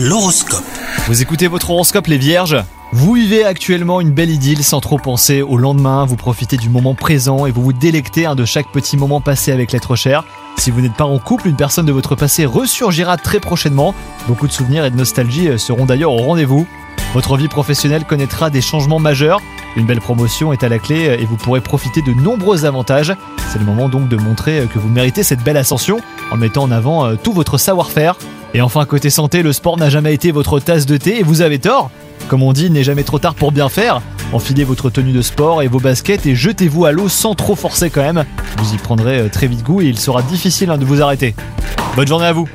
L'horoscope. Vous écoutez votre horoscope les vierges? Vous vivez actuellement une belle idylle sans trop penser au lendemain, vous profitez du moment présent et vous vous délectez hein, de chaque petit moment passé avec l'être cher. Si vous n'êtes pas en couple, une personne de votre passé ressurgira très prochainement. Beaucoup de souvenirs et de nostalgie euh, seront d'ailleurs au rendez-vous. Votre vie professionnelle connaîtra des changements majeurs. Une belle promotion est à la clé euh, et vous pourrez profiter de nombreux avantages. C'est le moment donc de montrer euh, que vous méritez cette belle ascension en mettant en avant tout votre savoir-faire. Et enfin, côté santé, le sport n'a jamais été votre tasse de thé et vous avez tort. Comme on dit, il n'est jamais trop tard pour bien faire. Enfilez votre tenue de sport et vos baskets et jetez-vous à l'eau sans trop forcer quand même. Vous y prendrez euh, très vite goût et il sera difficile hein, de vous arrêter. Bonne journée à vous